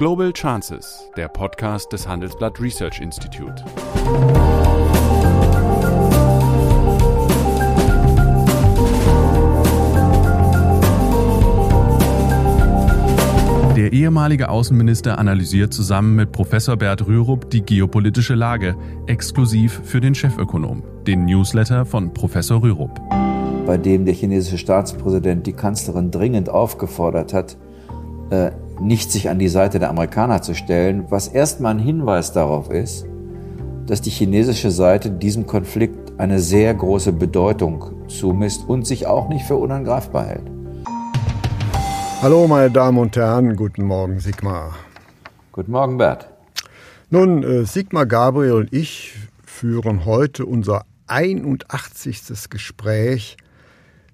Global Chances, der Podcast des Handelsblatt Research Institute. Der ehemalige Außenminister analysiert zusammen mit Professor Bert Rürup die geopolitische Lage, exklusiv für den Chefökonom, den Newsletter von Professor Rürup. Bei dem der chinesische Staatspräsident die Kanzlerin dringend aufgefordert hat, äh, nicht sich an die Seite der Amerikaner zu stellen, was erstmal ein Hinweis darauf ist, dass die chinesische Seite diesem Konflikt eine sehr große Bedeutung zumisst und sich auch nicht für unangreifbar hält. Hallo, meine Damen und Herren, guten Morgen, Sigmar. Guten Morgen, Bert. Nun, äh, Sigmar Gabriel und ich führen heute unser 81. Gespräch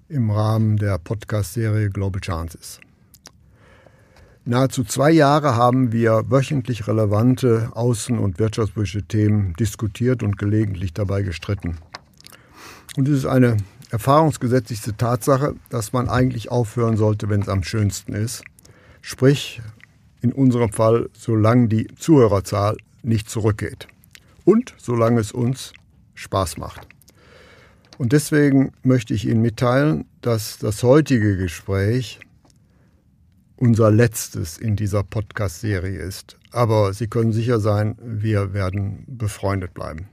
im Rahmen der Podcast-Serie Global Chances. Nahezu zwei Jahre haben wir wöchentlich relevante außen- und wirtschaftspolitische Themen diskutiert und gelegentlich dabei gestritten. Und es ist eine erfahrungsgesetzlichste Tatsache, dass man eigentlich aufhören sollte, wenn es am schönsten ist. Sprich, in unserem Fall, solange die Zuhörerzahl nicht zurückgeht. Und solange es uns Spaß macht. Und deswegen möchte ich Ihnen mitteilen, dass das heutige Gespräch unser letztes in dieser Podcast-Serie ist. Aber Sie können sicher sein, wir werden befreundet bleiben.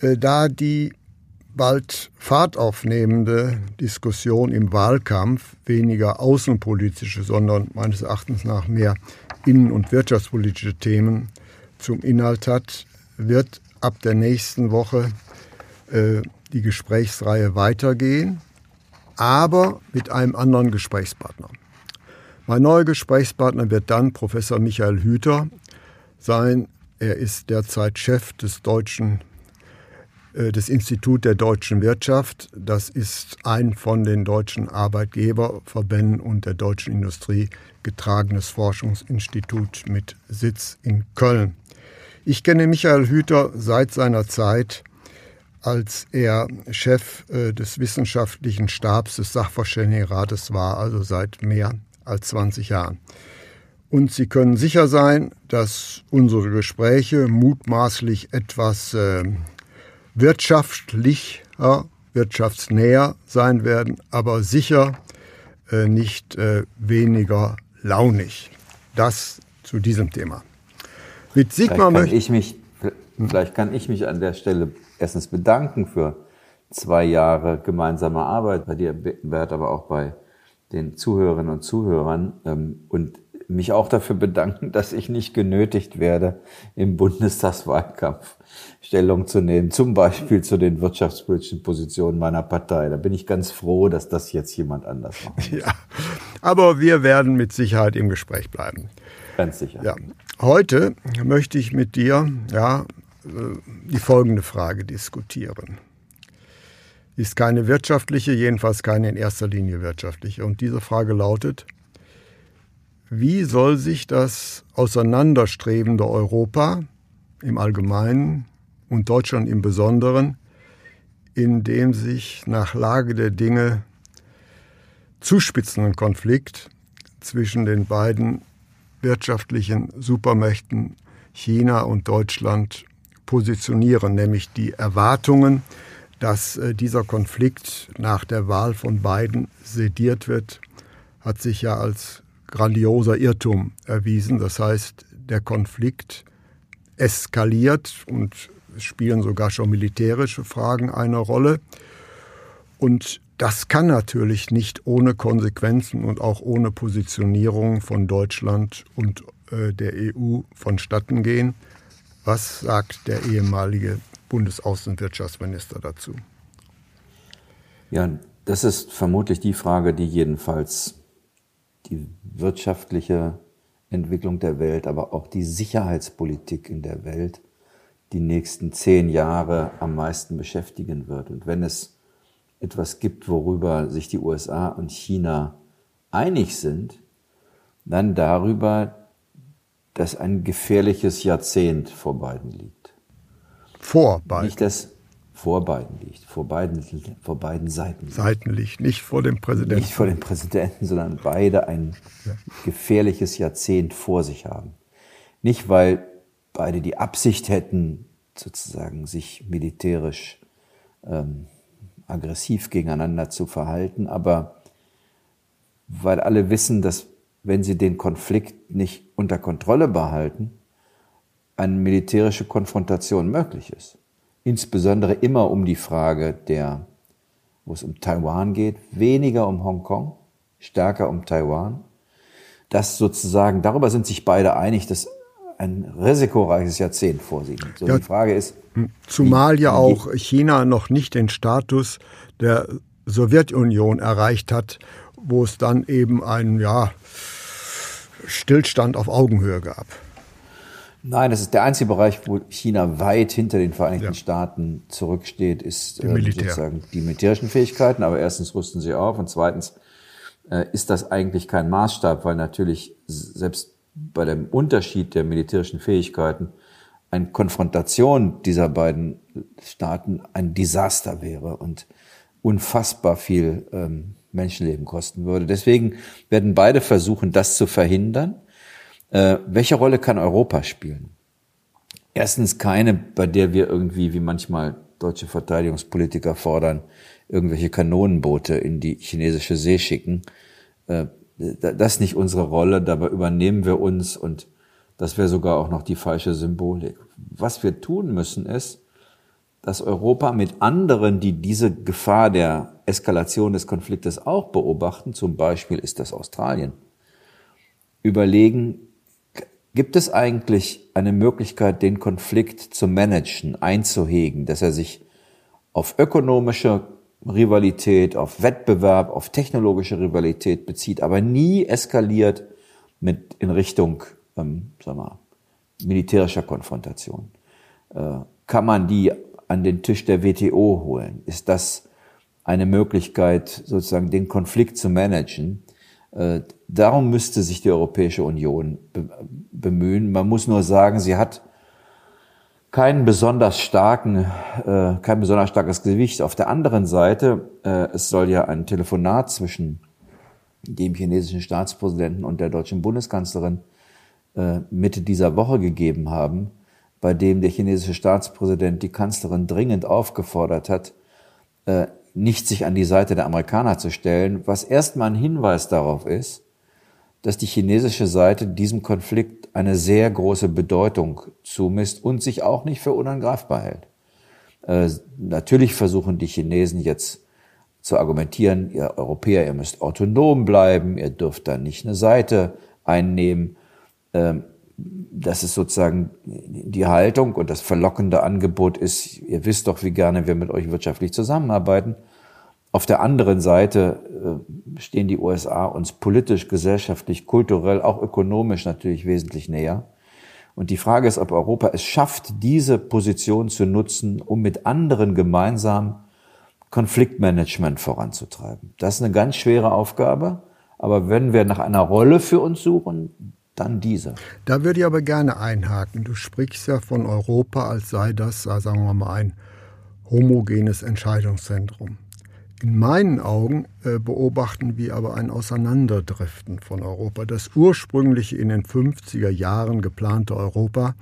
Äh, da die bald Fahrt aufnehmende Diskussion im Wahlkampf weniger außenpolitische, sondern meines Erachtens nach mehr innen- und wirtschaftspolitische Themen zum Inhalt hat, wird ab der nächsten Woche äh, die Gesprächsreihe weitergehen, aber mit einem anderen Gesprächspartner. Mein neuer Gesprächspartner wird dann Professor Michael Hüter sein. Er ist derzeit Chef des deutschen äh, des Institut der deutschen Wirtschaft. Das ist ein von den deutschen Arbeitgeberverbänden und der deutschen Industrie getragenes Forschungsinstitut mit Sitz in Köln. Ich kenne Michael Hüter seit seiner Zeit, als er Chef äh, des wissenschaftlichen Stabs des Sachverständigenrates war, also seit mehr als 20 Jahren. Und Sie können sicher sein, dass unsere Gespräche mutmaßlich etwas äh, wirtschaftlicher, wirtschaftsnäher sein werden, aber sicher äh, nicht äh, weniger launig. Das zu diesem Thema. Mit Sigmar möchte ich mich, vielleicht kann ich mich an der Stelle erstens bedanken für zwei Jahre gemeinsame Arbeit bei dir, Bert, aber auch bei den Zuhörerinnen und Zuhörern ähm, und mich auch dafür bedanken, dass ich nicht genötigt werde, im Bundestagswahlkampf Stellung zu nehmen, zum Beispiel zu den wirtschaftspolitischen Positionen meiner Partei. Da bin ich ganz froh, dass das jetzt jemand anders macht. Ja, aber wir werden mit Sicherheit im Gespräch bleiben. Ganz sicher. Ja. Heute möchte ich mit dir ja, äh, die folgende Frage diskutieren. Ist keine wirtschaftliche, jedenfalls keine in erster Linie wirtschaftliche. Und diese Frage lautet, wie soll sich das auseinanderstrebende Europa im Allgemeinen und Deutschland im Besonderen, in dem sich nach Lage der Dinge zuspitzenden Konflikt zwischen den beiden wirtschaftlichen Supermächten China und Deutschland positionieren, nämlich die Erwartungen, dass äh, dieser Konflikt nach der Wahl von beiden sediert wird, hat sich ja als grandioser Irrtum erwiesen. Das heißt, der Konflikt eskaliert und es spielen sogar schon militärische Fragen eine Rolle. Und das kann natürlich nicht ohne Konsequenzen und auch ohne Positionierung von Deutschland und äh, der EU vonstatten gehen. Was sagt der ehemalige Bundesaußenwirtschaftsminister dazu? Ja, das ist vermutlich die Frage, die jedenfalls die wirtschaftliche Entwicklung der Welt, aber auch die Sicherheitspolitik in der Welt die nächsten zehn Jahre am meisten beschäftigen wird. Und wenn es etwas gibt, worüber sich die USA und China einig sind, dann darüber, dass ein gefährliches Jahrzehnt vor beiden liegt. Vor beiden? Nicht das vor beiden liegt, vor beiden, vor beiden Seiten. Seiten liegt, nicht vor dem Präsidenten. Nicht vor dem Präsidenten, sondern beide ein ja. gefährliches Jahrzehnt vor sich haben. Nicht, weil beide die Absicht hätten, sozusagen sich militärisch ähm, aggressiv gegeneinander zu verhalten, aber weil alle wissen, dass wenn sie den Konflikt nicht unter Kontrolle behalten, eine militärische Konfrontation möglich ist. Insbesondere immer um die Frage der, wo es um Taiwan geht, weniger um Hongkong, stärker um Taiwan. Das sozusagen, darüber sind sich beide einig, dass ein risikoreiches Jahrzehnt vorsieht. So ja, die Frage ist. Zumal wie, ja auch China noch nicht den Status der Sowjetunion erreicht hat, wo es dann eben einen ja, Stillstand auf Augenhöhe gab. Nein, das ist der einzige Bereich, wo China weit hinter den Vereinigten ja. Staaten zurücksteht, ist äh, sozusagen die militärischen Fähigkeiten. Aber erstens rüsten sie auf und zweitens äh, ist das eigentlich kein Maßstab, weil natürlich selbst bei dem Unterschied der militärischen Fähigkeiten eine Konfrontation dieser beiden Staaten ein Desaster wäre und unfassbar viel ähm, Menschenleben kosten würde. Deswegen werden beide versuchen, das zu verhindern. Äh, welche Rolle kann Europa spielen? Erstens keine, bei der wir irgendwie, wie manchmal deutsche Verteidigungspolitiker fordern, irgendwelche Kanonenboote in die chinesische See schicken. Äh, das ist nicht unsere Rolle, dabei übernehmen wir uns und das wäre sogar auch noch die falsche Symbolik. Was wir tun müssen ist, dass Europa mit anderen, die diese Gefahr der Eskalation des Konfliktes auch beobachten, zum Beispiel ist das Australien, überlegen, gibt es eigentlich eine Möglichkeit, den Konflikt zu managen, einzuhegen, dass er sich auf ökonomische Rivalität, auf Wettbewerb, auf technologische Rivalität bezieht, aber nie eskaliert mit in Richtung, ähm, sag mal, militärischer Konfrontation. Äh, kann man die an den Tisch der WTO holen? Ist das eine Möglichkeit, sozusagen den Konflikt zu managen? Äh, darum müsste sich die Europäische Union bemühen. Man muss nur sagen, sie hat keinen besonders starken, äh, kein besonders starkes Gewicht. Auf der anderen Seite, äh, es soll ja ein Telefonat zwischen dem chinesischen Staatspräsidenten und der deutschen Bundeskanzlerin Mitte dieser Woche gegeben haben, bei dem der chinesische Staatspräsident die Kanzlerin dringend aufgefordert hat, nicht sich an die Seite der Amerikaner zu stellen, was erstmal ein Hinweis darauf ist, dass die chinesische Seite diesem Konflikt eine sehr große Bedeutung zumisst und sich auch nicht für unangreifbar hält. Äh, natürlich versuchen die Chinesen jetzt zu argumentieren, ihr Europäer, ihr müsst autonom bleiben, ihr dürft da nicht eine Seite einnehmen. Ähm, das ist sozusagen die Haltung und das verlockende Angebot ist, ihr wisst doch, wie gerne wir mit euch wirtschaftlich zusammenarbeiten. Auf der anderen Seite äh, stehen die USA uns politisch, gesellschaftlich, kulturell, auch ökonomisch natürlich wesentlich näher. Und die Frage ist, ob Europa es schafft, diese Position zu nutzen, um mit anderen gemeinsam Konfliktmanagement voranzutreiben. Das ist eine ganz schwere Aufgabe. Aber wenn wir nach einer Rolle für uns suchen, dann diese. Da würde ich aber gerne einhaken. Du sprichst ja von Europa, als sei das, sagen wir mal, ein homogenes Entscheidungszentrum. In meinen Augen äh, beobachten wir aber ein Auseinanderdriften von Europa. Das ursprüngliche in den 50er Jahren geplante Europa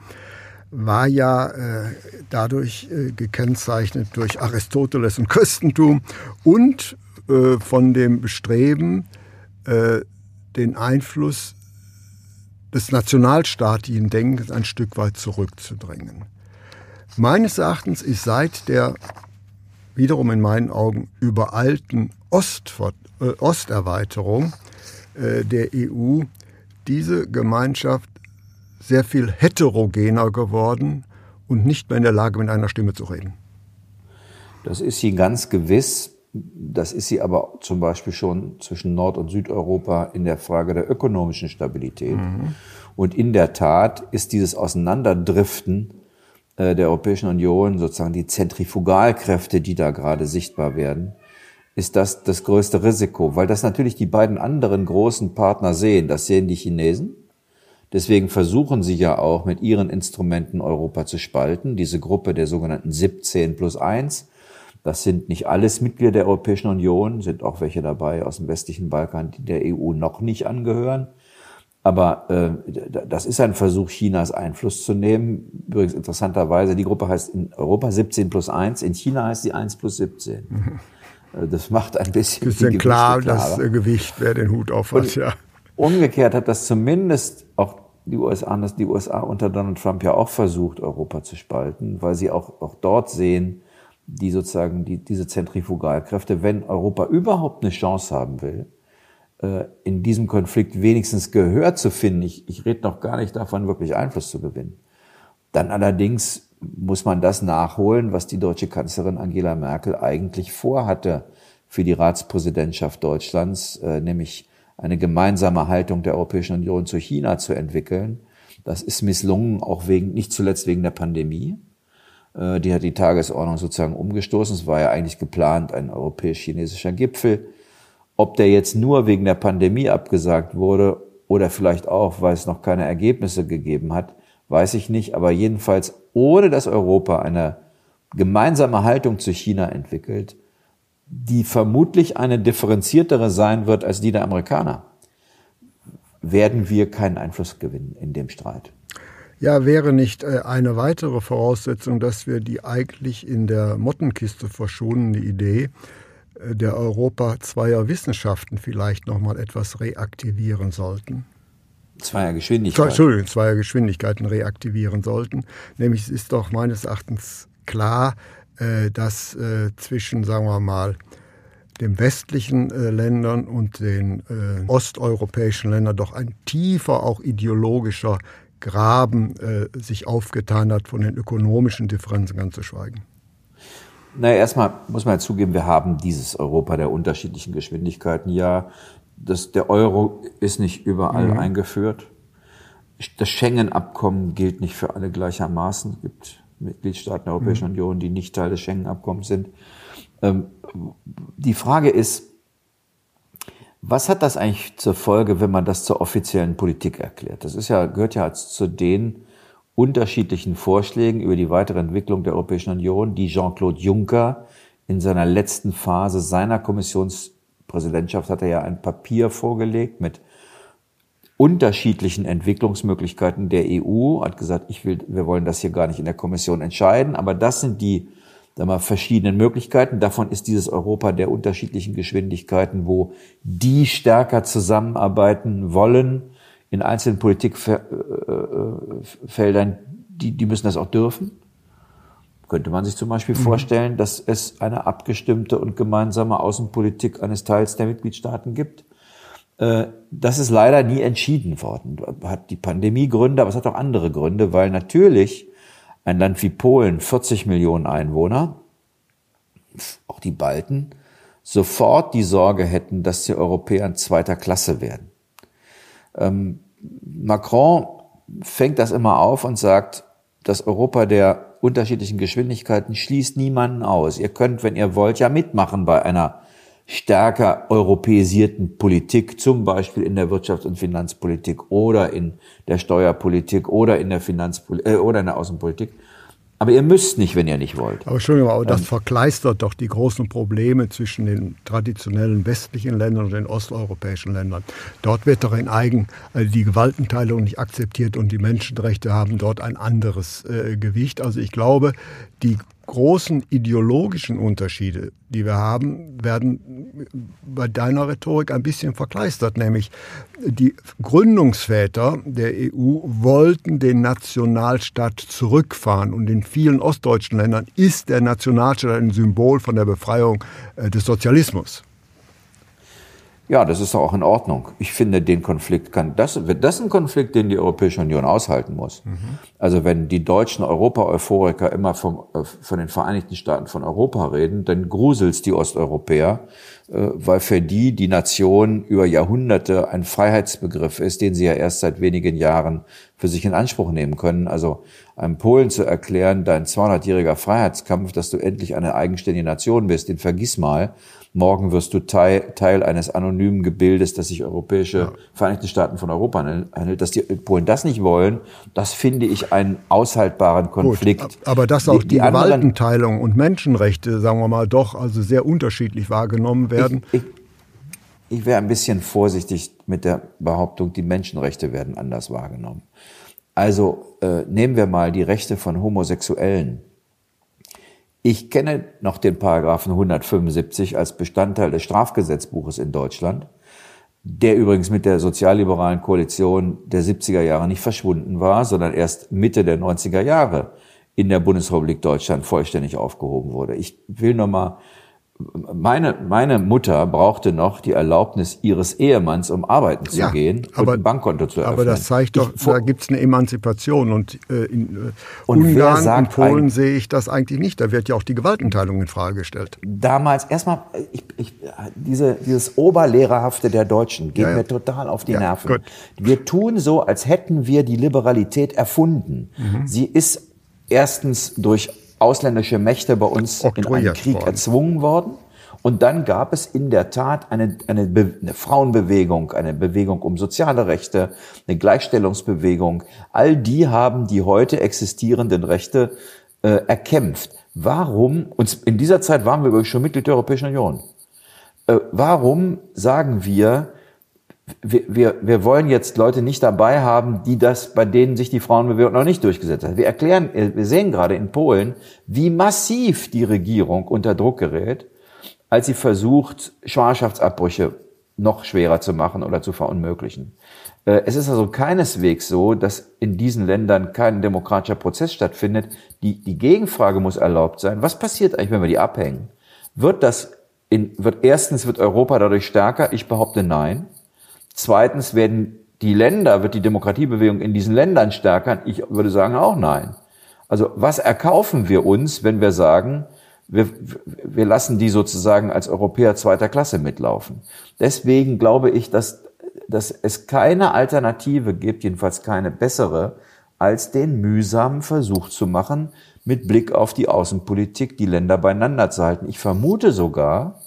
war ja äh, dadurch äh, gekennzeichnet durch Aristoteles und Christentum und äh, von dem Bestreben, äh, den Einfluss des nationalstaatlichen Denkens ein Stück weit zurückzudrängen. Meines Erachtens ist seit der wiederum in meinen Augen überalten Ostver äh, Osterweiterung äh, der EU diese Gemeinschaft sehr viel heterogener geworden und nicht mehr in der Lage, mit einer Stimme zu reden. Das ist sie ganz gewiss. Das ist sie aber zum Beispiel schon zwischen Nord- und Südeuropa in der Frage der ökonomischen Stabilität. Mhm. Und in der Tat ist dieses Auseinanderdriften äh, der Europäischen Union, sozusagen die Zentrifugalkräfte, die da gerade sichtbar werden, ist das das größte Risiko, weil das natürlich die beiden anderen großen Partner sehen. Das sehen die Chinesen, Deswegen versuchen sie ja auch mit ihren Instrumenten Europa zu spalten. Diese Gruppe der sogenannten 17 plus 1. Das sind nicht alles Mitglieder der Europäischen Union, sind auch welche dabei aus dem westlichen Balkan, die der EU noch nicht angehören. Aber äh, das ist ein Versuch, Chinas Einfluss zu nehmen. Übrigens interessanterweise, die Gruppe heißt in Europa 17 plus 1, in China heißt sie 1 plus 17. Mhm. Das macht ein bisschen. Bisschen klar, das äh, Gewicht, wer den Hut auf hat, ja. Umgekehrt hat das zumindest auch die USA, die USA unter Donald Trump ja auch versucht, Europa zu spalten, weil sie auch, auch dort sehen, die sozusagen die, diese Zentrifugalkräfte, wenn Europa überhaupt eine Chance haben will, äh, in diesem Konflikt wenigstens Gehör zu finden, ich, ich rede noch gar nicht davon, wirklich Einfluss zu gewinnen, dann allerdings muss man das nachholen, was die deutsche Kanzlerin Angela Merkel eigentlich vorhatte für die Ratspräsidentschaft Deutschlands, äh, nämlich eine gemeinsame Haltung der Europäischen Union zu China zu entwickeln. Das ist misslungen, auch wegen, nicht zuletzt wegen der Pandemie. Äh, die hat die Tagesordnung sozusagen umgestoßen. Es war ja eigentlich geplant, ein europäisch-chinesischer Gipfel. Ob der jetzt nur wegen der Pandemie abgesagt wurde oder vielleicht auch, weil es noch keine Ergebnisse gegeben hat, weiß ich nicht. Aber jedenfalls, ohne dass Europa eine gemeinsame Haltung zu China entwickelt, die vermutlich eine differenziertere sein wird als die der Amerikaner, werden wir keinen Einfluss gewinnen in dem Streit. Ja, wäre nicht äh, eine weitere Voraussetzung, dass wir die eigentlich in der Mottenkiste verschonene Idee äh, der Europa zweier Wissenschaften vielleicht nochmal etwas reaktivieren sollten? Zweier Geschwindigkeiten. Entschuldigung, zweier Geschwindigkeiten reaktivieren sollten. Nämlich es ist doch meines Erachtens klar, äh, dass zwischen, sagen wir mal, den westlichen Ländern und den osteuropäischen Ländern doch ein tiefer, auch ideologischer Graben äh, sich aufgetan hat, von den ökonomischen Differenzen ganz zu schweigen? Naja, erstmal muss man ja zugeben, wir haben dieses Europa der unterschiedlichen Geschwindigkeiten. Ja, das, der Euro ist nicht überall mhm. eingeführt. Das Schengen-Abkommen gilt nicht für alle gleichermaßen. Es gibt Mitgliedstaaten der Europäischen mhm. Union, die nicht Teil des Schengen-Abkommens sind. Ähm, die Frage ist, was hat das eigentlich zur Folge, wenn man das zur offiziellen Politik erklärt? Das ist ja, gehört ja zu den unterschiedlichen Vorschlägen über die weitere Entwicklung der Europäischen Union, die Jean-Claude Juncker in seiner letzten Phase seiner Kommissionspräsidentschaft hat er ja ein Papier vorgelegt mit unterschiedlichen Entwicklungsmöglichkeiten der EU, hat gesagt, ich will, wir wollen das hier gar nicht in der Kommission entscheiden, aber das sind die sagen wir, verschiedenen Möglichkeiten. Davon ist dieses Europa der unterschiedlichen Geschwindigkeiten, wo die stärker zusammenarbeiten wollen in einzelnen Politikfeldern, die, die müssen das auch dürfen. Könnte man sich zum Beispiel mhm. vorstellen, dass es eine abgestimmte und gemeinsame Außenpolitik eines Teils der Mitgliedstaaten gibt. Äh, das ist leider nie entschieden worden. Hat die Pandemie Gründe, aber es hat auch andere Gründe, weil natürlich ein Land wie Polen, 40 Millionen Einwohner, auch die Balten, sofort die Sorge hätten, dass die Europäer in zweiter Klasse werden. Ähm, Macron fängt das immer auf und sagt, das Europa der unterschiedlichen Geschwindigkeiten schließt niemanden aus. Ihr könnt, wenn ihr wollt, ja mitmachen bei einer stärker europäisierten Politik, zum Beispiel in der Wirtschafts- und Finanzpolitik oder in der Steuerpolitik oder in der Finanzpolitik äh, oder in der Außenpolitik. Aber ihr müsst nicht, wenn ihr nicht wollt. Aber Entschuldigung, aber das ähm, verkleistert doch die großen Probleme zwischen den traditionellen westlichen Ländern und den osteuropäischen Ländern. Dort wird doch in eigen also die Gewaltenteilung nicht akzeptiert und die Menschenrechte haben dort ein anderes äh, Gewicht. Also ich glaube, die großen ideologischen Unterschiede, die wir haben, werden bei deiner Rhetorik ein bisschen verkleistert. Nämlich die Gründungsväter der EU wollten den Nationalstaat zurückfahren. Und in vielen ostdeutschen Ländern ist der Nationalstaat ein Symbol von der Befreiung äh, des Sozialismus. Ja, das ist auch in Ordnung. Ich finde, den Konflikt kann, das, das ist ein Konflikt, den die Europäische Union aushalten muss. Mhm. Also wenn die deutschen Europa-Euphoriker immer vom, äh, von den Vereinigten Staaten von Europa reden, dann gruselt's die Osteuropäer, äh, weil für die die Nation über Jahrhunderte ein Freiheitsbegriff ist, den sie ja erst seit wenigen Jahren für sich in Anspruch nehmen können. Also einem Polen zu erklären, dein 200-jähriger Freiheitskampf, dass du endlich eine eigenständige Nation bist, den vergiss mal Morgen wirst du Teil, Teil eines anonymen Gebildes, das sich Europäische ja. Vereinigte Staaten von Europa handelt. Dass die Polen das nicht wollen, das finde ich einen aushaltbaren Konflikt. Gut, aber dass auch die, die Gewaltenteilung und Menschenrechte, sagen wir mal, doch also sehr unterschiedlich wahrgenommen werden. Ich, ich, ich wäre ein bisschen vorsichtig mit der Behauptung, die Menschenrechte werden anders wahrgenommen. Also äh, nehmen wir mal die Rechte von Homosexuellen. Ich kenne noch den Paragraphen 175 als Bestandteil des Strafgesetzbuches in Deutschland, der übrigens mit der sozialliberalen Koalition der 70er Jahre nicht verschwunden war, sondern erst Mitte der 90er Jahre in der Bundesrepublik Deutschland vollständig aufgehoben wurde. Ich will nur mal meine, meine Mutter brauchte noch die Erlaubnis ihres Ehemanns, um arbeiten zu ja, gehen aber, und ein Bankkonto zu eröffnen. Aber das zeigt doch, ich, da gibt es eine Emanzipation. Und äh, in äh, und Ungarn und Polen sehe ich das eigentlich nicht. Da wird ja auch die Gewaltenteilung in Frage gestellt. Damals, erstmal, ich, ich, diese, dieses Oberlehrerhafte der Deutschen geht ja, ja. mir total auf die Nerven. Gut. Wir tun so, als hätten wir die Liberalität erfunden. Mhm. Sie ist erstens durch ausländische Mächte bei uns in einen Krieg worden. erzwungen worden. Und dann gab es in der Tat eine, eine, eine, Frauenbewegung, eine Bewegung um soziale Rechte, eine Gleichstellungsbewegung. All die haben die heute existierenden Rechte äh, erkämpft. Warum, und in dieser Zeit waren wir übrigens schon Mitglied der Europäischen Union, äh, warum sagen wir, wir, wir, wir wollen jetzt Leute nicht dabei haben, die das, bei denen sich die Frauenbewegung noch nicht durchgesetzt hat. Wir erklären, wir sehen gerade in Polen, wie massiv die Regierung unter Druck gerät, als sie versucht, Schwangerschaftsabbrüche noch schwerer zu machen oder zu verunmöglichen. Äh, es ist also keineswegs so, dass in diesen Ländern kein demokratischer Prozess stattfindet. Die, die Gegenfrage muss erlaubt sein. Was passiert eigentlich, wenn wir die abhängen? Wird das in, wird erstens wird Europa dadurch stärker? Ich behaupte nein. Zweitens werden die Länder, wird die Demokratiebewegung in diesen Ländern stärker? Ich würde sagen auch nein. Also was erkaufen wir uns, wenn wir sagen, wir, wir lassen die sozusagen als Europäer zweiter Klasse mitlaufen? Deswegen glaube ich, dass, dass es keine Alternative gibt, jedenfalls keine bessere, als den mühsamen Versuch zu machen, mit Blick auf die Außenpolitik die Länder beieinander zu halten. Ich vermute sogar,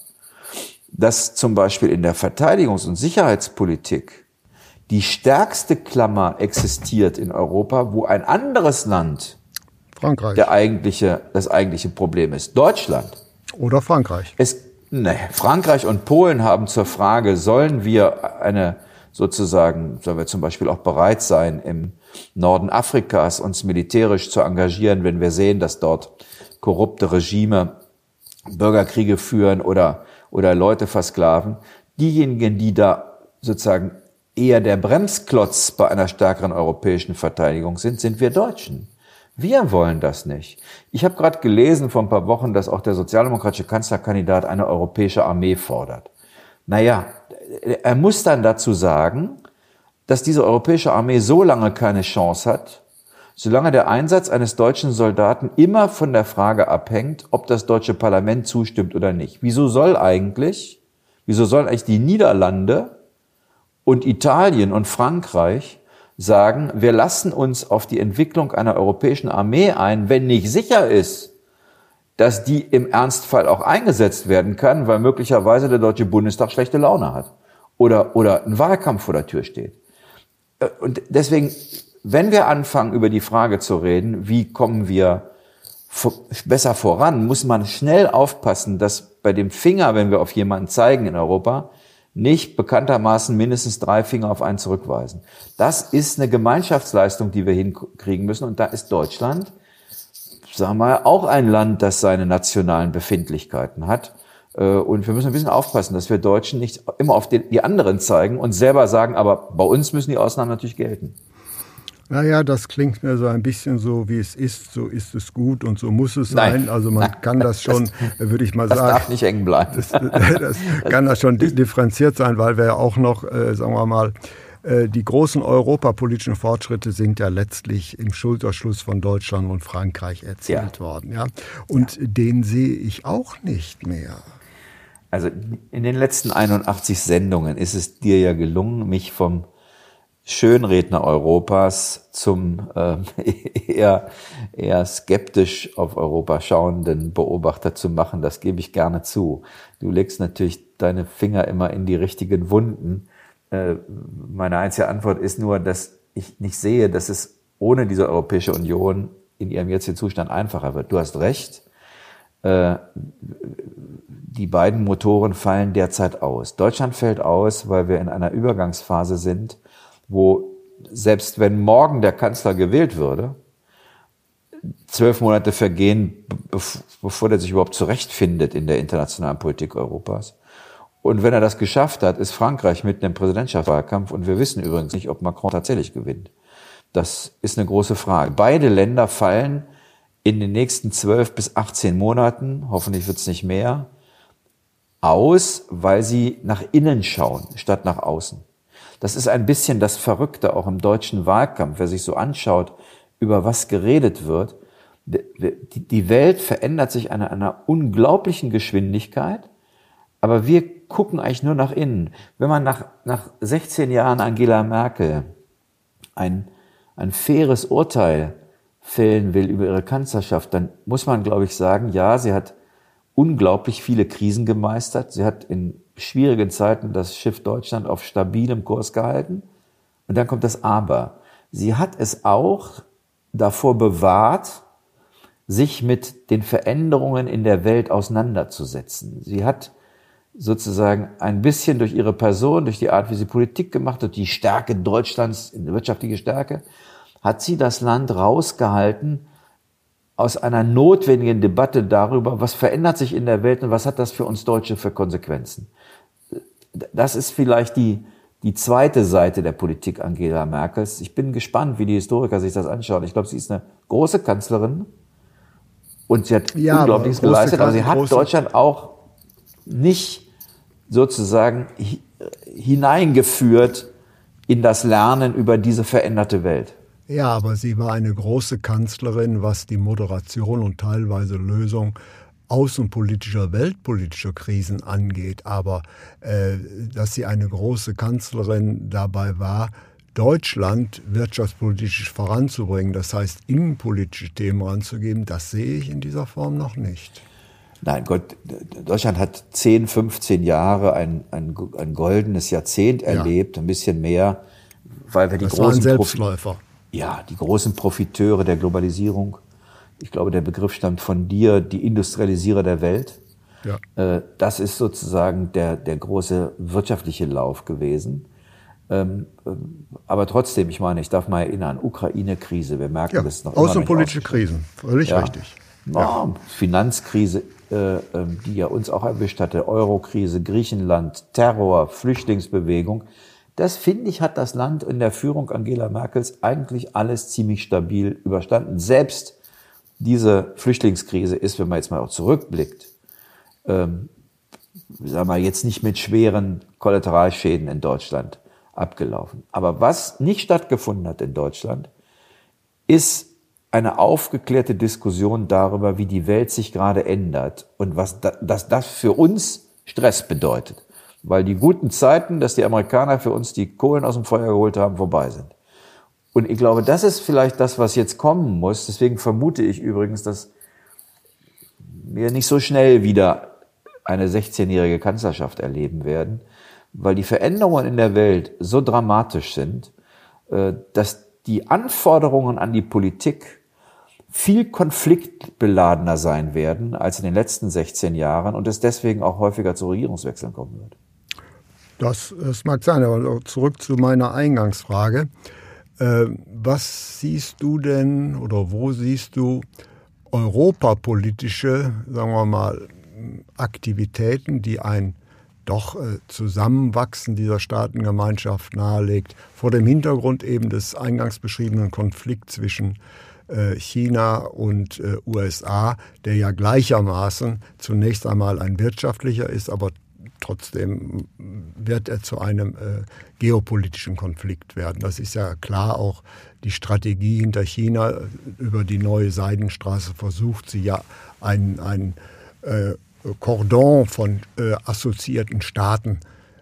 dass zum Beispiel in der Verteidigungs- und Sicherheitspolitik die stärkste Klammer existiert in Europa, wo ein anderes Land Frankreich. Der eigentliche, das eigentliche Problem ist. Deutschland. Oder Frankreich. Es, nee, Frankreich und Polen haben zur Frage, sollen wir eine sozusagen, sollen wir zum Beispiel auch bereit sein, im Norden Afrikas uns militärisch zu engagieren, wenn wir sehen, dass dort korrupte Regime Bürgerkriege führen oder oder Leute versklaven. Diejenigen, die da sozusagen eher der Bremsklotz bei einer stärkeren europäischen Verteidigung sind, sind wir Deutschen. Wir wollen das nicht. Ich habe gerade gelesen vor ein paar Wochen, dass auch der sozialdemokratische Kanzlerkandidat eine europäische Armee fordert. Naja, er muss dann dazu sagen, dass diese europäische Armee so lange keine Chance hat, solange der Einsatz eines deutschen Soldaten immer von der Frage abhängt, ob das deutsche Parlament zustimmt oder nicht. Wieso soll eigentlich, wieso sollen eigentlich die Niederlande und Italien und Frankreich sagen, wir lassen uns auf die Entwicklung einer europäischen Armee ein, wenn nicht sicher ist, dass die im Ernstfall auch eingesetzt werden kann, weil möglicherweise der Deutsche Bundestag schlechte Laune hat oder, oder ein Wahlkampf vor der Tür steht. Äh, und deswegen wenn wir anfangen, über die Frage zu reden, wie kommen wir besser voran, muss man schnell aufpassen, dass bei dem Finger, wenn wir auf jemanden zeigen in Europa, nicht bekanntermaßen mindestens drei Finger auf einen zurückweisen. Das ist eine Gemeinschaftsleistung, die wir hinkriegen müssen. Und da ist Deutschland, sagen wir mal, auch ein Land, das seine nationalen Befindlichkeiten hat. Äh, und wir müssen ein bisschen aufpassen, dass wir Deutschen nicht immer auf die anderen zeigen und selber sagen, aber bei uns müssen die Ausnahmen natürlich gelten. Naja, das klingt mir so ein bisschen so, wie es ist, so ist es gut und so muss es Nein. sein. Also man kann das schon, das, würde ich mal das sagen. Das darf nicht hängen bleiben. Das, das kann das schon differenziert sein, weil wir ja auch noch, äh, sagen wir mal, äh, die großen europapolitischen Fortschritte sind ja letztlich im Schulterschluss von Deutschland und Frankreich erzielt ja. worden. Ja? Und ja. den sehe ich auch nicht mehr. Also in den letzten 81 Sendungen ist es dir ja gelungen, mich vom Schönredner Europas zum äh, eher, eher skeptisch auf Europa schauenden Beobachter zu machen, das gebe ich gerne zu. Du legst natürlich deine Finger immer in die richtigen Wunden. Äh, meine einzige Antwort ist nur, dass ich nicht sehe, dass es ohne diese Europäische Union in ihrem jetzigen Zustand einfacher wird. Du hast recht. Äh, die beiden Motoren fallen derzeit aus. Deutschland fällt aus, weil wir in einer Übergangsphase sind, wo selbst wenn morgen der Kanzler gewählt würde, zwölf Monate vergehen, bevor der sich überhaupt zurechtfindet in der internationalen Politik Europas. Und wenn er das geschafft hat, ist Frankreich mitten im Präsidentschaftswahlkampf und wir wissen übrigens nicht, ob Macron tatsächlich gewinnt. Das ist eine große Frage. Beide Länder fallen in den nächsten zwölf bis 18 Monaten, hoffentlich wird es nicht mehr, aus, weil sie nach innen schauen, statt nach außen. Das ist ein bisschen das Verrückte auch im deutschen Wahlkampf, wer sich so anschaut, über was geredet wird. Die Welt verändert sich an einer unglaublichen Geschwindigkeit, aber wir gucken eigentlich nur nach innen. Wenn man nach, nach 16 Jahren Angela Merkel ein, ein faires Urteil fällen will über ihre Kanzlerschaft, dann muss man, glaube ich, sagen, ja, sie hat unglaublich viele Krisen gemeistert. Sie hat in schwierigen Zeiten das Schiff Deutschland auf stabilem Kurs gehalten. Und dann kommt das Aber. Sie hat es auch davor bewahrt, sich mit den Veränderungen in der Welt auseinanderzusetzen. Sie hat sozusagen ein bisschen durch ihre Person, durch die Art, wie sie Politik gemacht hat, die Stärke Deutschlands, wirtschaftliche Stärke, hat sie das Land rausgehalten aus einer notwendigen Debatte darüber, was verändert sich in der Welt und was hat das für uns Deutsche für Konsequenzen. Das ist vielleicht die, die zweite Seite der Politik Angela Merkels. Ich bin gespannt, wie die Historiker sich das anschauen. Ich glaube, sie ist eine große Kanzlerin und sie hat ja, Unglaubliches aber geleistet, aber sie hat Deutschland auch nicht sozusagen hineingeführt in das Lernen über diese veränderte Welt. Ja, aber sie war eine große Kanzlerin, was die Moderation und teilweise Lösung außenpolitischer, weltpolitischer Krisen angeht. Aber äh, dass sie eine große Kanzlerin dabei war, Deutschland wirtschaftspolitisch voranzubringen, das heißt innenpolitische Themen ranzugeben, das sehe ich in dieser Form noch nicht. Nein, Gott, Deutschland hat 10, 15 Jahre, ein, ein, ein goldenes Jahrzehnt erlebt, ja. ein bisschen mehr, weil wir die das großen... War Selbstläufer. ja, die großen Profiteure der Globalisierung ich glaube, der Begriff stammt von dir, die Industrialisierer der Welt. Ja. Äh, das ist sozusagen der, der große wirtschaftliche Lauf gewesen. Ähm, ähm, aber trotdem, ich meine, ich darf mal erinnern, Ukraine-Krise, wir merken ja, das noch. Außenpolitische Krisen, völlig ja. richtig. Ja. Finanzkrise, äh, ähm, die ja uns auch erwischt hatte, Eurokrise, Griechenland, Terror, Flüchtlingsbewegung. Das finde ich, hat das Land in der Führung Angela Merkels eigentlich alles ziemlich stabil überstanden. Selbst diese Flüchtlingskrise ist, wenn man jetzt mal auch zurückblickt, ähm, sagen wir jetzt nicht mit schweren Kollateralschäden in Deutschland abgelaufen. Aber was nicht stattgefunden hat in Deutschland, ist eine aufgeklärte Diskussion darüber, wie die Welt sich gerade ändert und was da, dass das für uns Stress bedeutet. Weil die guten Zeiten, dass die Amerikaner für uns die Kohlen aus dem Feuer geholt haben, vorbei sind. Und ich glaube, das ist vielleicht das, was jetzt kommen muss. Deswegen vermute ich übrigens, dass wir nicht so schnell wieder eine 16-jährige Kanzlerschaft erleben werden, weil die Veränderungen in der Welt so dramatisch sind, äh, dass die Anforderungen an die Politik viel konfliktbeladener sein werden als in den letzten 16 Jahren und es deswegen auch häufiger zu Regierungswechseln kommen wird. Das, das mag sein, aber zurück zu meiner Eingangsfrage. Äh, was siehst du denn oder wo siehst du europapolitische, sagen wir mal, Aktivitäten, die ein doch äh, Zusammenwachsen dieser Staatengemeinschaft nahelegt, vor dem Hintergrund eben des eingangs beschriebenen Konflikts zwischen äh, China und USA, der ja gleichermaßen zunächst einmal ein wirtschaftlicher ist, aber trotzdem wird er zu einem äh, geopolitischen Konflikt werden. Das ist ja klar auch die Strategie hinter China über die neue Seidenstraße versucht sie ja ein, ein äh, Cordon von äh, assoziierten Staaten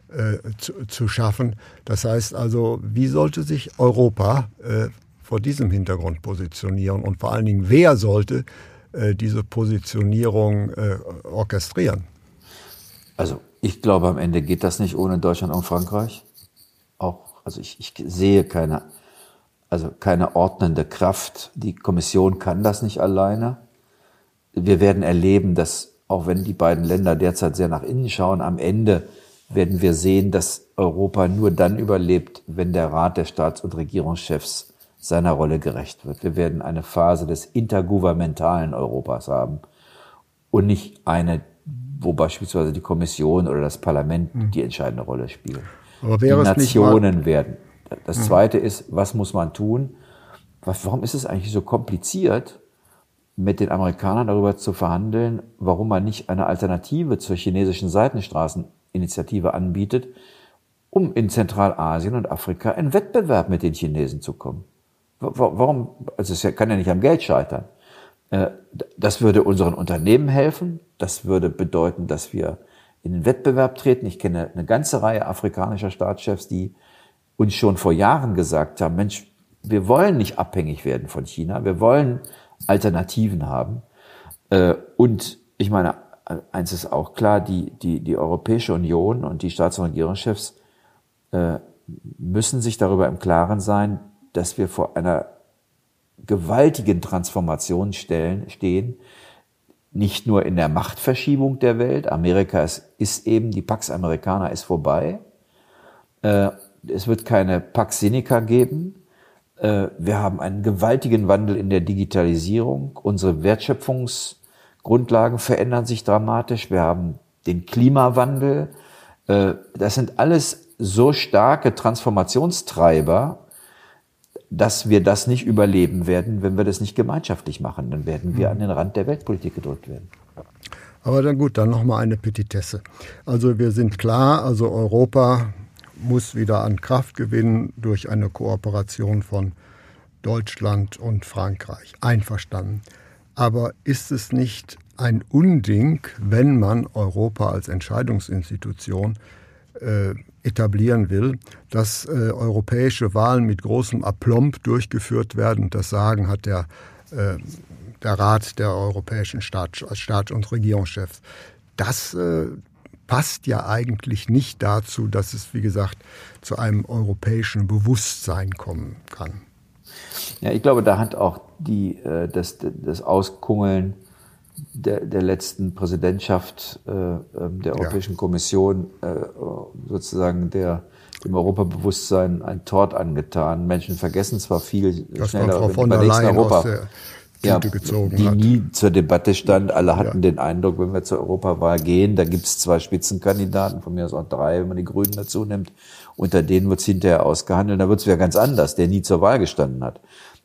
äh, zu, zu, schaffen. Das heißt also, wie sollte sich Europa äh, vor diesem Hintergrund positionieren und vor allen Dingen, wer sollte äh, diese Positionierung orchestrieren? Also ich glaube, am Ende geht das nicht ohne Deutschland und Frankreich. Auch, also ich, ich sehe keine, also keine ordnende Kraft. Die Kommission kann das nicht alleine. Wir werden erleben, dass auch wenn die beiden Länder derzeit sehr nach innen schauen, am Ende werden wir sehen, dass Europa nur dann überlebt, wenn der Rat der Staats- und Regierungschefs seiner Rolle gerecht wird. Wir werden eine Phase des intergouvernementalen Europas haben und nicht eine, wo beispielsweise die Kommission oder das Parlament hm. die entscheidende Rolle spielen. Die Nationen werden. Das hm. Zweite ist, was muss man tun? Warum ist es eigentlich so kompliziert, mit den Amerikanern darüber zu verhandeln, warum man nicht eine Alternative zur chinesischen Seitenstraßeninitiative anbietet, um in Zentralasien und Afrika in Wettbewerb mit den Chinesen zu kommen? Warum? Also es kann ja nicht am Geld scheitern. Äh, das würde unseren Unternehmen helfen. Das würde bedeuten, dass wir in den Wettbewerb treten. Ich kenne eine ganze Reihe afrikanischer Staatschefs, die uns schon vor Jahren gesagt haben, Mensch, wir wollen nicht abhängig werden von China. Wir wollen Alternativen haben. Äh, und ich meine, eins ist auch klar, die, die, die Europäische Union und die Staats- und Regierungschefs äh, müssen sich darüber im Klaren sein, dass wir vor einer gewaltigen Transformation stellen, stehen, nicht nur in der Machtverschiebung der Welt. Amerika ist, ist eben, die Pax Americana ist vorbei. Äh, es wird keine Pax Seneca geben. Äh, wir haben einen gewaltigen Wandel in der Digitalisierung. Unsere Wertschöpfungsgrundlagen verändern sich dramatisch. Wir haben den Klimawandel. Äh, das sind alles so starke Transformationstreiber, dass wir das nicht überleben werden, wenn wir das nicht gemeinschaftlich machen. Dann werden wir an den Rand der Weltpolitik gedrückt werden. Aber dann gut, dann nochmal eine Petitesse. Also wir sind klar, also Europa muss wieder an Kraft gewinnen durch eine Kooperation von Deutschland und Frankreich. Einverstanden. Aber ist es nicht ein Unding, wenn man Europa als Entscheidungsinstitution äh, etablieren will, dass äh, europäische Wahlen mit großem Aplomb durchgeführt werden. Das Sagen hat der, äh, der Rat der europäischen Staats-, Staats und Regierungschefs. Das äh, passt ja eigentlich nicht dazu, dass es, wie gesagt, zu einem europäischen Bewusstsein kommen kann. Ja, ich glaube, da hat auch die, äh, das, das Auskungeln der, der letzten Präsidentschaft äh, ähm, der Europäischen ja. Kommission äh, sozusagen der dem Europabewusstsein ein Tort angetan. Menschen vergessen zwar viel das schneller, Frau von der Leyen Europa. ja, die hat. nie zur Debatte stand. Alle hatten ja. den Eindruck, wenn wir zur Europawahl gehen, da gibt es zwei Spitzenkandidaten, von mir aus auch drei, wenn man die Grünen dazu nimmt. Unter denen wird es hinterher ausgehandelt. Da wird es wieder ganz anders, der nie zur Wahl gestanden hat.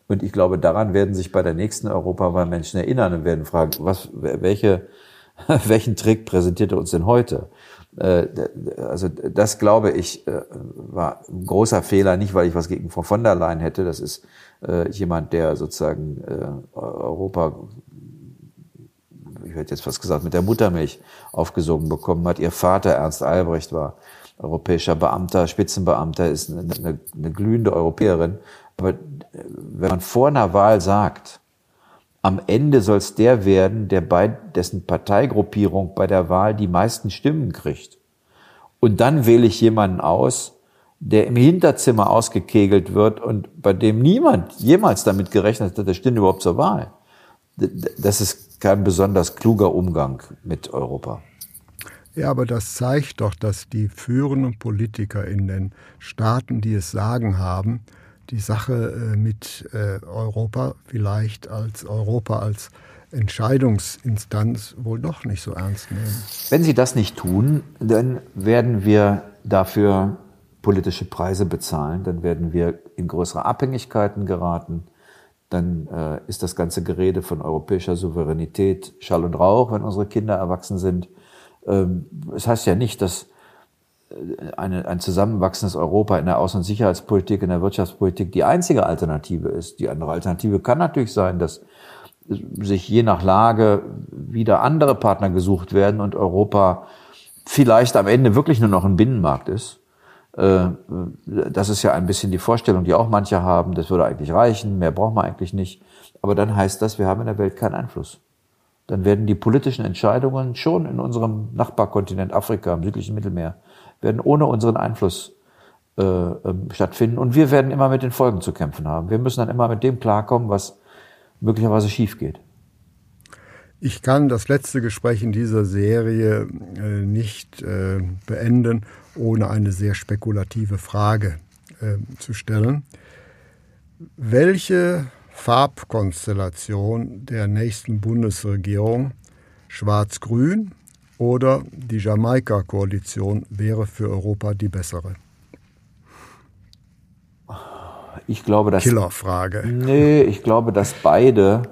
Und ich glaube, daran werden sich bei der nächsten Europawahl Menschen erinnern und werden fragen, was, welche, welchen Trick präsentiert er uns denn heute? Äh, also das glaube ich äh, war ein großer Fehler, nicht weil ich was gegen Frau von der Leyen hätte. Das ist äh, jemand, der sozusagen Europa, ich hätte jetzt fast gesagt, mit der Muttermilch aufgesogen bekommen hat. Ihr Vater Ernst Albrecht war europäischer Beamter, Spitzenbeamter, ist eine, eine, glühende Europäerin aber wenn man vor einer Wahl sagt, am Ende soll es der werden, der bei dessen Parteigruppierung bei der Wahl die meisten Stimmen kriegt. Und dann wähle ich jemanden aus, der im Hinterzimmer ausgekegelt wird und bei dem niemand jemals damit gerechnet hat, der stimmt überhaupt zur Wahl. Das ist kein besonders kluger Umgang mit Europa. Ja, aber das zeigt doch, dass die führenden Politiker in den Staaten, die es sagen haben, die Sache äh, mit äh, Europa vielleicht als Europa als Entscheidungsinstanz wohl doch nicht so ernst nehmen. Wenn Sie das nicht tun, dann werden wir dafür politische Preise bezahlen, dann werden wir in größere Abhängigkeiten geraten, dann äh, ist das ganze Gerede von europäischer Souveränität Schall und Rauch, wenn unsere Kinder erwachsen sind. Ähm, es das heißt ja nicht, dass eine, ein zusammenwachsendes Europa in der Außen- und Sicherheitspolitik, in der Wirtschaftspolitik die einzige Alternative ist. Die andere Alternative kann natürlich sein, dass sich je nach Lage wieder andere Partner gesucht werden und Europa vielleicht am Ende wirklich nur noch ein Binnenmarkt ist. Äh, das ist ja ein bisschen die Vorstellung, die auch manche haben. Das würde eigentlich reichen, mehr braucht man eigentlich nicht. Aber dann heißt das, wir haben in der Welt keinen Einfluss. Dann werden die politischen Entscheidungen schon in unserem Nachbarkontinent Afrika, im südlichen Mittelmeer, werden ohne unseren Einfluss äh, ähm, stattfinden. Und wir werden immer mit den Folgen zu kämpfen haben. Wir müssen dann immer mit dem klarkommen, was möglicherweise schief geht. Ich kann das letzte Gespräch in dieser Serie äh, nicht äh, beenden, ohne eine sehr spekulative Frage äh, zu stellen. Welche Farbkonstellation der nächsten Bundesregierung, schwarz-grün oder die Jamaika-Koalition, wäre für Europa die bessere? Ich glaube, dass. Killerfrage. Nee, ich glaube, dass beide,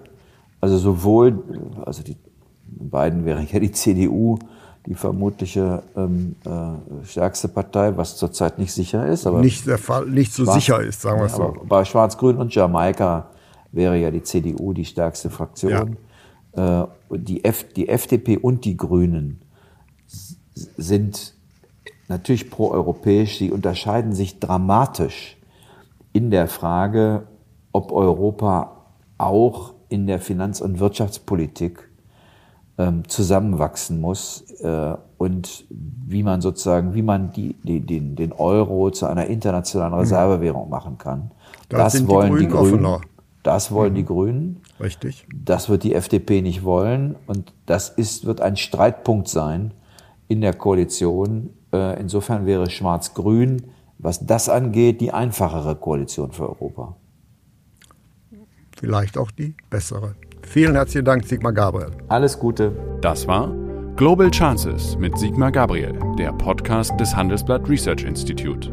also sowohl, also die beiden wären ja die CDU, die vermutliche ähm, äh, stärkste Partei, was zurzeit nicht sicher ist. Aber nicht der Fall, nicht so Schwarz, sicher ist, sagen wir es so. Bei Schwarz-Grün und Jamaika wäre ja die CDU die stärkste Fraktion. Ja. Äh, die, F, die FDP und die Grünen sind natürlich proeuropäisch. Sie unterscheiden sich dramatisch in der Frage, ob Europa auch in der Finanz- und Wirtschaftspolitik ähm, zusammenwachsen muss äh, und wie man sozusagen, wie man die, die, den, den Euro zu einer internationalen mhm. Reservewährung machen kann. Das, das wollen die Grünen. Die Grünen das wollen mhm. die Grünen. Richtig. Das wird die FDP nicht wollen. Und das ist, wird ein Streitpunkt sein in der Koalition. Äh, insofern wäre Schwarz-Grün was das angeht, die einfachere Koalition für Europa. Vielleicht auch die bessere. Vielen herzlichen Dank, Sigmar Gabriel. Alles Gute. Das war Global Chances mit Sigmar Gabriel, der Podcast des Handelsblatt Research Institute.